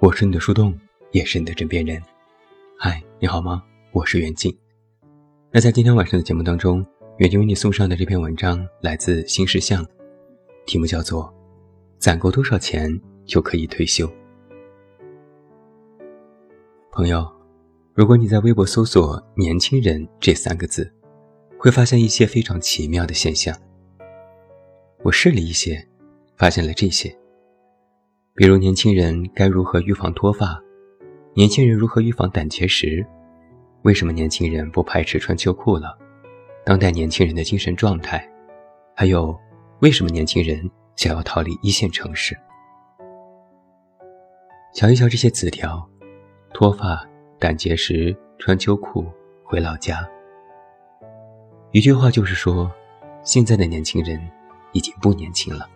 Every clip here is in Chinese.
我是你的树洞，也是你的枕边人。嗨，你好吗？我是袁静。那在今天晚上的节目当中，袁静为你送上的这篇文章来自新事项，题目叫做《攒够多少钱就可以退休》。朋友，如果你在微博搜索“年轻人”这三个字，会发现一些非常奇妙的现象。我试了一些，发现了这些。比如年轻人该如何预防脱发？年轻人如何预防胆结石？为什么年轻人不排斥穿秋裤了？当代年轻人的精神状态，还有为什么年轻人想要逃离一线城市？瞧一瞧这些词条：脱发、胆结石、穿秋裤、回老家。一句话就是说，现在的年轻人已经不年轻了，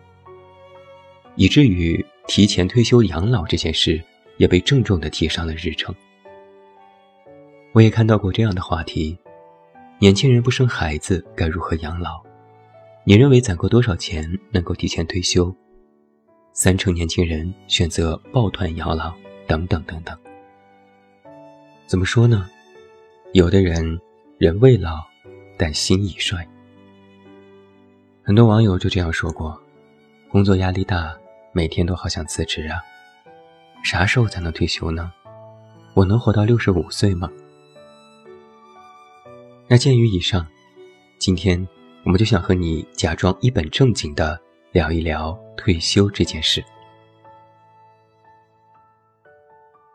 以至于。提前退休养老这件事也被郑重地提上了日程。我也看到过这样的话题：年轻人不生孩子该如何养老？你认为攒够多少钱能够提前退休？三成年轻人选择抱团养老，等等等等。怎么说呢？有的人人未老，但心已衰。很多网友就这样说过：工作压力大。每天都好想辞职啊！啥时候才能退休呢？我能活到六十五岁吗？那鉴于以上，今天我们就想和你假装一本正经的聊一聊退休这件事。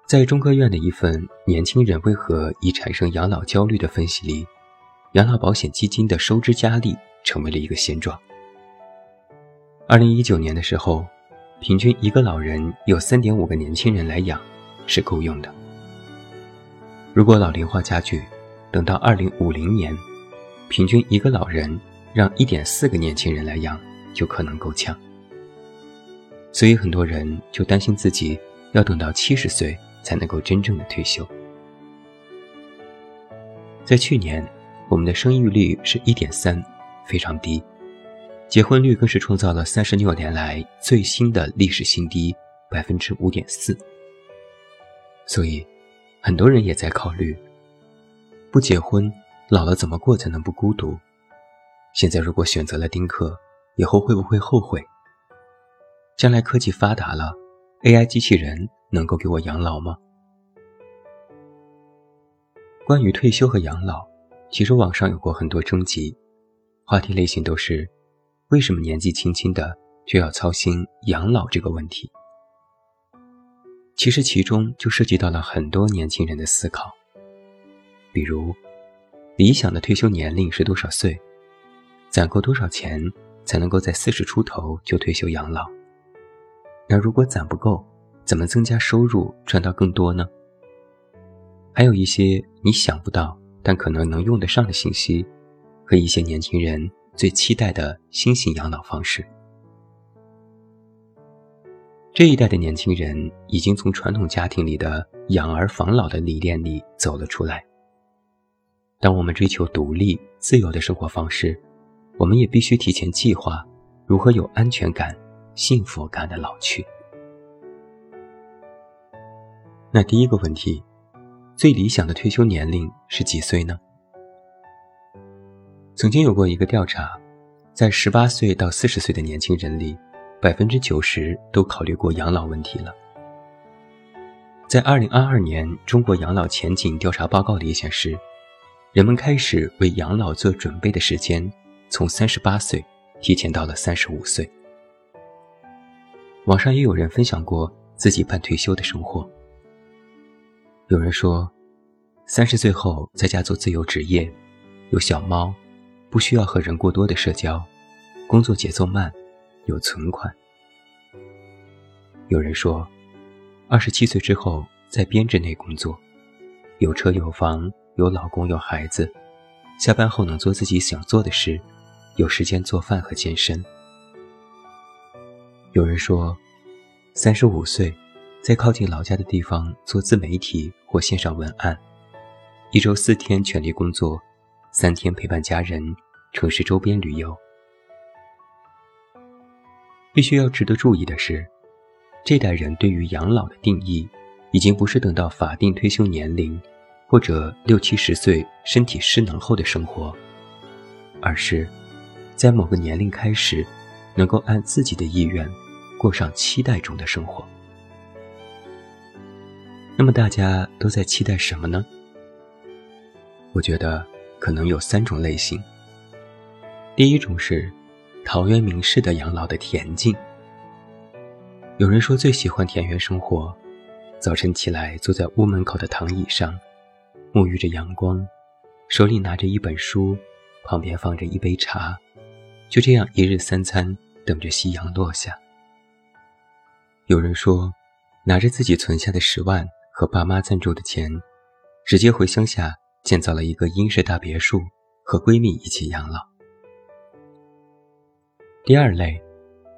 在中科院的一份《年轻人为何易产生养老焦虑》的分析里，养老保险基金的收支压力成为了一个现状。二零一九年的时候。平均一个老人有三点五个年轻人来养，是够用的。如果老龄化加剧，等到二零五零年，平均一个老人让一点四个年轻人来养，就可能够呛。所以很多人就担心自己要等到七十岁才能够真正的退休。在去年，我们的生育率是一点三，非常低。结婚率更是创造了三十六年来最新的历史新低，百分之五点四。所以，很多人也在考虑：不结婚，老了怎么过才能不孤独？现在如果选择了丁克，以后会不会后悔？将来科技发达了，AI 机器人能够给我养老吗？关于退休和养老，其实网上有过很多征集，话题类型都是。为什么年纪轻轻的就要操心养老这个问题？其实其中就涉及到了很多年轻人的思考，比如理想的退休年龄是多少岁？攒够多少钱才能够在四十出头就退休养老？那如果攒不够，怎么增加收入赚到更多呢？还有一些你想不到但可能能用得上的信息，和一些年轻人。最期待的新型养老方式。这一代的年轻人已经从传统家庭里的养儿防老的理念里走了出来。当我们追求独立自由的生活方式，我们也必须提前计划如何有安全感、幸福感的老去。那第一个问题，最理想的退休年龄是几岁呢？曾经有过一个调查，在十八岁到四十岁的年轻人里，百分之九十都考虑过养老问题了。在二零二二年中国养老前景调查报告里显示，人们开始为养老做准备的时间从三十八岁提前到了三十五岁。网上也有人分享过自己半退休的生活。有人说，三十岁后在家做自由职业，有小猫。不需要和人过多的社交，工作节奏慢，有存款。有人说，二十七岁之后在编制内工作，有车有房，有老公有孩子，下班后能做自己想做的事，有时间做饭和健身。有人说，三十五岁在靠近老家的地方做自媒体或线上文案，一周四天全力工作。三天陪伴家人，城市周边旅游。必须要值得注意的是，这代人对于养老的定义已经不是等到法定退休年龄，或者六七十岁身体失能后的生活，而是，在某个年龄开始，能够按自己的意愿，过上期待中的生活。那么大家都在期待什么呢？我觉得可能有三种类型。第一种是陶渊明式的养老的恬静。有人说最喜欢田园生活，早晨起来坐在屋门口的躺椅上，沐浴着阳光，手里拿着一本书，旁边放着一杯茶，就这样一日三餐，等着夕阳落下。有人说，拿着自己存下的十万和爸妈赞助的钱，直接回乡下建造了一个英式大别墅，和闺蜜一起养老。第二类。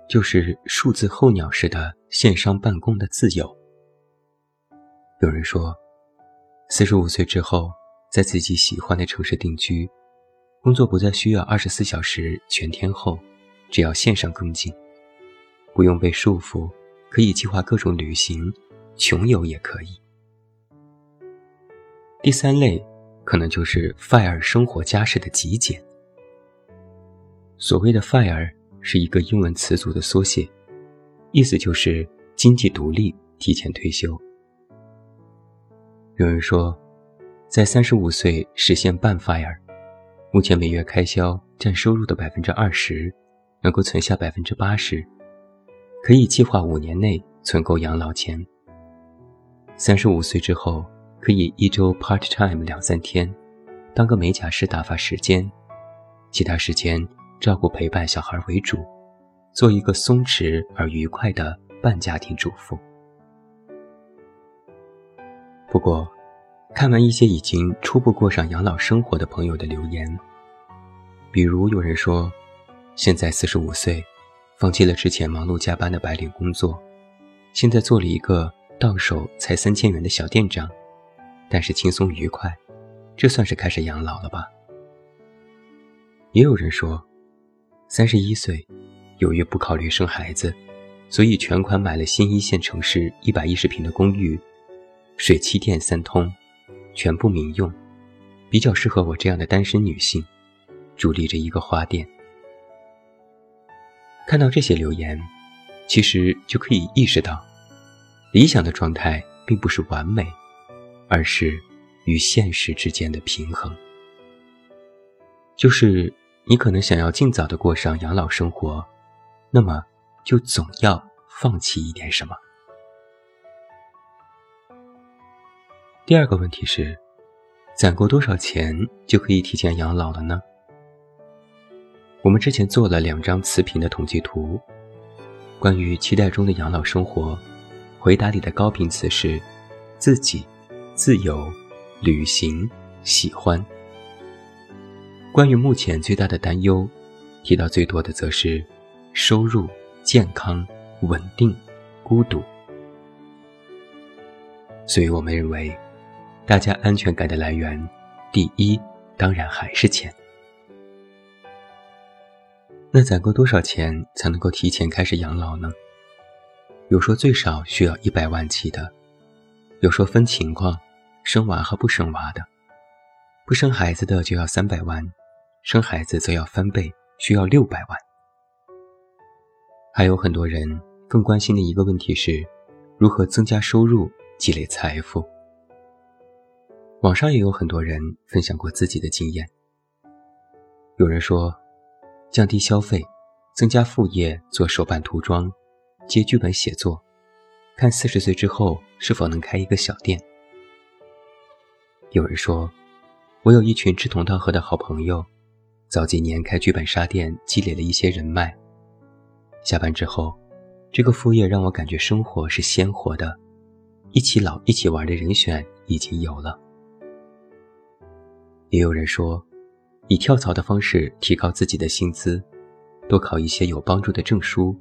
就是数字候鸟式的线上办公的自由。有人说，四十五岁之后，在自己喜欢的城市定居，工作不再需要二十四小时全天候，只要线上跟进，不用被束缚，可以计划各种旅行，穷游也可以。第三类，可能就是 FIRE 生活家式的极简。所谓的 FIRE。是一个英文词组的缩写，意思就是经济独立、提前退休。有人说，在三十五岁实现半 fire，目前每月开销占收入的百分之二十，能够存下百分之八十，可以计划五年内存够养老钱。三十五岁之后，可以一周 part time 两三天，当个美甲师打发时间，其他时间。照顾陪伴小孩为主，做一个松弛而愉快的半家庭主妇。不过，看完一些已经初步过上养老生活的朋友的留言，比如有人说，现在四十五岁，放弃了之前忙碌加班的白领工作，现在做了一个到手才三千元的小店长，但是轻松愉快，这算是开始养老了吧？也有人说。三十一岁，由于不考虑生孩子，所以全款买了新一线城市一百一十平的公寓，水气电三通，全部民用，比较适合我这样的单身女性，主理着一个花店。看到这些留言，其实就可以意识到，理想的状态并不是完美，而是与现实之间的平衡，就是。你可能想要尽早的过上养老生活，那么就总要放弃一点什么。第二个问题是，攒够多少钱就可以提前养老了呢？我们之前做了两张词频的统计图，关于期待中的养老生活，回答里的高频词是自己、自由、旅行、喜欢。关于目前最大的担忧，提到最多的则是收入、健康、稳定、孤独。所以我们认为，大家安全感的来源，第一当然还是钱。那攒够多少钱才能够提前开始养老呢？有说最少需要一百万起的，有说分情况，生娃和不生娃的，不生孩子的就要三百万。生孩子则要翻倍，需要六百万。还有很多人更关心的一个问题是，如何增加收入、积累财富。网上也有很多人分享过自己的经验。有人说，降低消费，增加副业，做手办涂装，接剧本写作，看四十岁之后是否能开一个小店。有人说，我有一群志同道合的好朋友。早几年开剧本杀店，积累了一些人脉。下班之后，这个副业让我感觉生活是鲜活的，一起老一起玩的人选已经有了。也有人说，以跳槽的方式提高自己的薪资，多考一些有帮助的证书，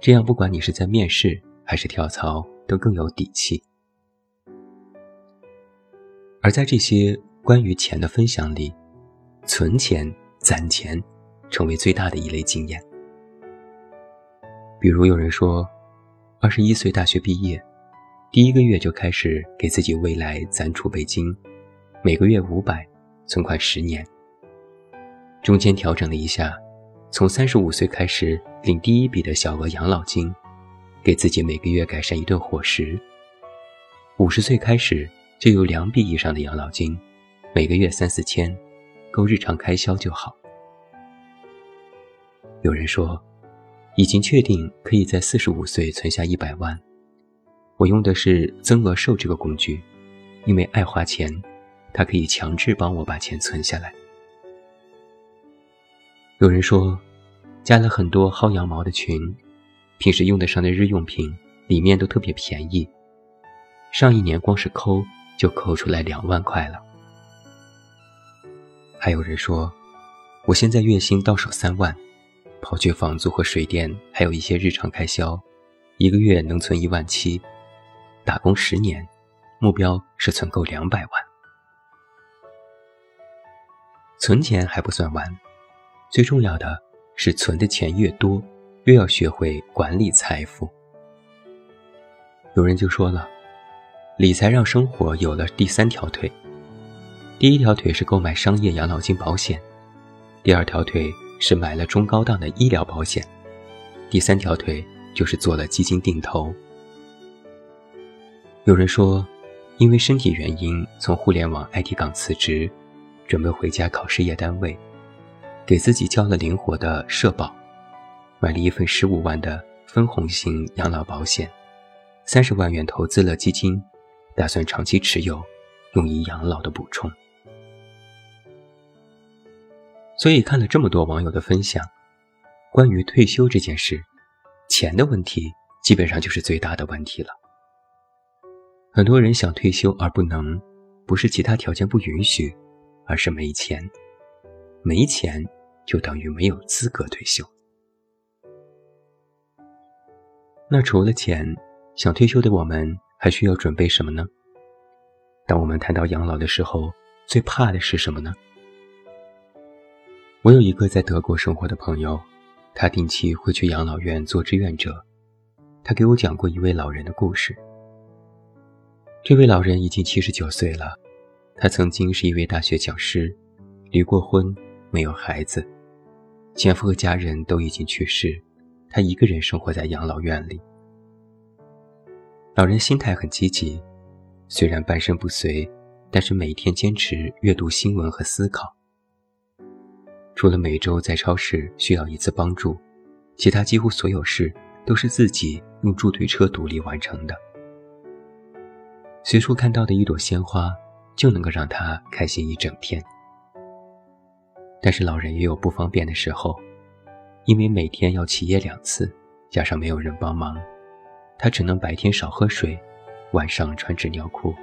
这样不管你是在面试还是跳槽，都更有底气。而在这些关于钱的分享里，存钱。攒钱，成为最大的一类经验。比如有人说，二十一岁大学毕业，第一个月就开始给自己未来攒储备金，每个月五百，存款十年。中间调整了一下，从三十五岁开始领第一笔的小额养老金，给自己每个月改善一顿伙食。五十岁开始就有两笔以上的养老金，每个月三四千，够日常开销就好。有人说，已经确定可以在四十五岁存下一百万。我用的是增额寿这个工具，因为爱花钱，它可以强制帮我把钱存下来。有人说，加了很多薅羊毛的群，平时用得上的日用品里面都特别便宜。上一年光是抠就扣出来两万块了。还有人说，我现在月薪到手三万，刨去房租和水电，还有一些日常开销，一个月能存一万七。打工十年，目标是存够两百万。存钱还不算完。最重要的是，存的钱越多，越要学会管理财富。有人就说了，理财让生活有了第三条腿。第一条腿是购买商业养老金保险，第二条腿是买了中高档的医疗保险，第三条腿就是做了基金定投。有人说，因为身体原因从互联网 IT 岗辞职，准备回家考事业单位。给自己交了灵活的社保，买了一份十五万的分红型养老保险，三十万元投资了基金，打算长期持有，用以养老的补充。所以看了这么多网友的分享，关于退休这件事，钱的问题基本上就是最大的问题了。很多人想退休而不能，不是其他条件不允许，而是没钱。没钱就等于没有资格退休。那除了钱，想退休的我们还需要准备什么呢？当我们谈到养老的时候，最怕的是什么呢？我有一个在德国生活的朋友，他定期会去养老院做志愿者。他给我讲过一位老人的故事。这位老人已经七十九岁了，他曾经是一位大学讲师，离过婚。没有孩子，前夫和家人都已经去世，他一个人生活在养老院里。老人心态很积极，虽然半身不遂，但是每天坚持阅读新闻和思考。除了每周在超市需要一次帮助，其他几乎所有事都是自己用助推车独立完成的。随处看到的一朵鲜花，就能够让他开心一整天。但是老人也有不方便的时候，因为每天要起夜两次，加上没有人帮忙，他只能白天少喝水，晚上穿纸尿裤，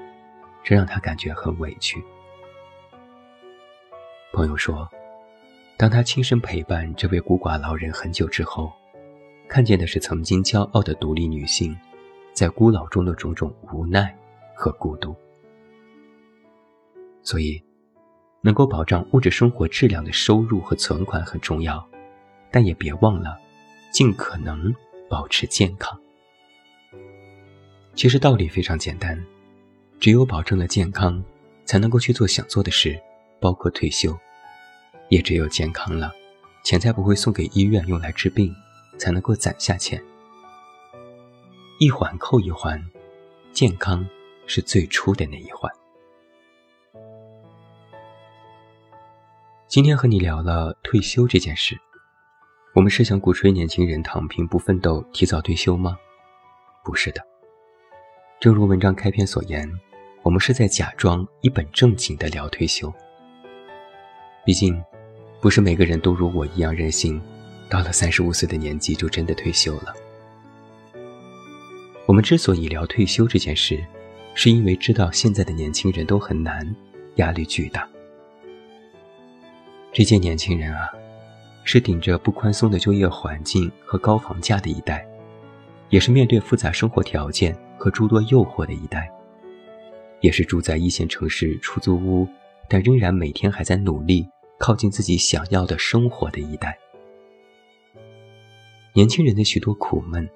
这让他感觉很委屈。朋友说，当他亲身陪伴这位孤寡老人很久之后，看见的是曾经骄傲的独立女性，在孤老中的种种无奈和孤独。所以。能够保障物质生活质量的收入和存款很重要，但也别忘了，尽可能保持健康。其实道理非常简单，只有保证了健康，才能够去做想做的事，包括退休。也只有健康了，钱才不会送给医院用来治病，才能够攒下钱。一环扣一环，健康是最初的那一环。今天和你聊了退休这件事，我们是想鼓吹年轻人躺平不奋斗、提早退休吗？不是的。正如文章开篇所言，我们是在假装一本正经的聊退休。毕竟，不是每个人都如我一样任性，到了三十五岁的年纪就真的退休了。我们之所以聊退休这件事，是因为知道现在的年轻人都很难，压力巨大。这些年轻人啊，是顶着不宽松的就业环境和高房价的一代，也是面对复杂生活条件和诸多诱惑的一代，也是住在一线城市出租屋，但仍然每天还在努力靠近自己想要的生活的一代。年轻人的许多苦闷、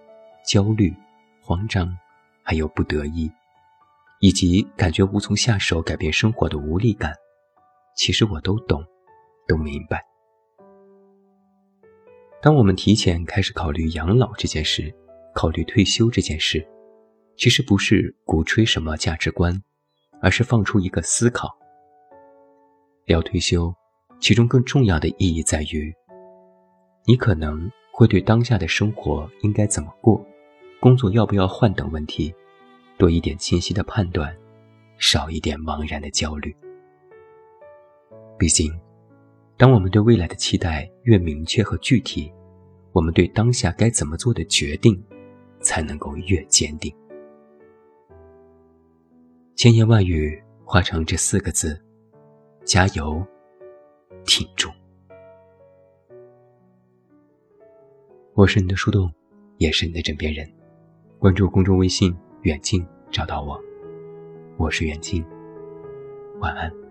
焦虑、慌张，还有不得已，以及感觉无从下手改变生活的无力感，其实我都懂，都明白。当我们提前开始考虑养老这件事，考虑退休这件事，其实不是鼓吹什么价值观，而是放出一个思考。聊退休，其中更重要的意义在于，你可能会对当下的生活应该怎么过。工作要不要换等问题，多一点清晰的判断，少一点茫然的焦虑。毕竟，当我们对未来的期待越明确和具体，我们对当下该怎么做的决定，才能够越坚定。千言万语化成这四个字：加油，挺住。我是你的树洞，也是你的枕边人。关注公众微信“远近”，找到我。我是远近，晚安。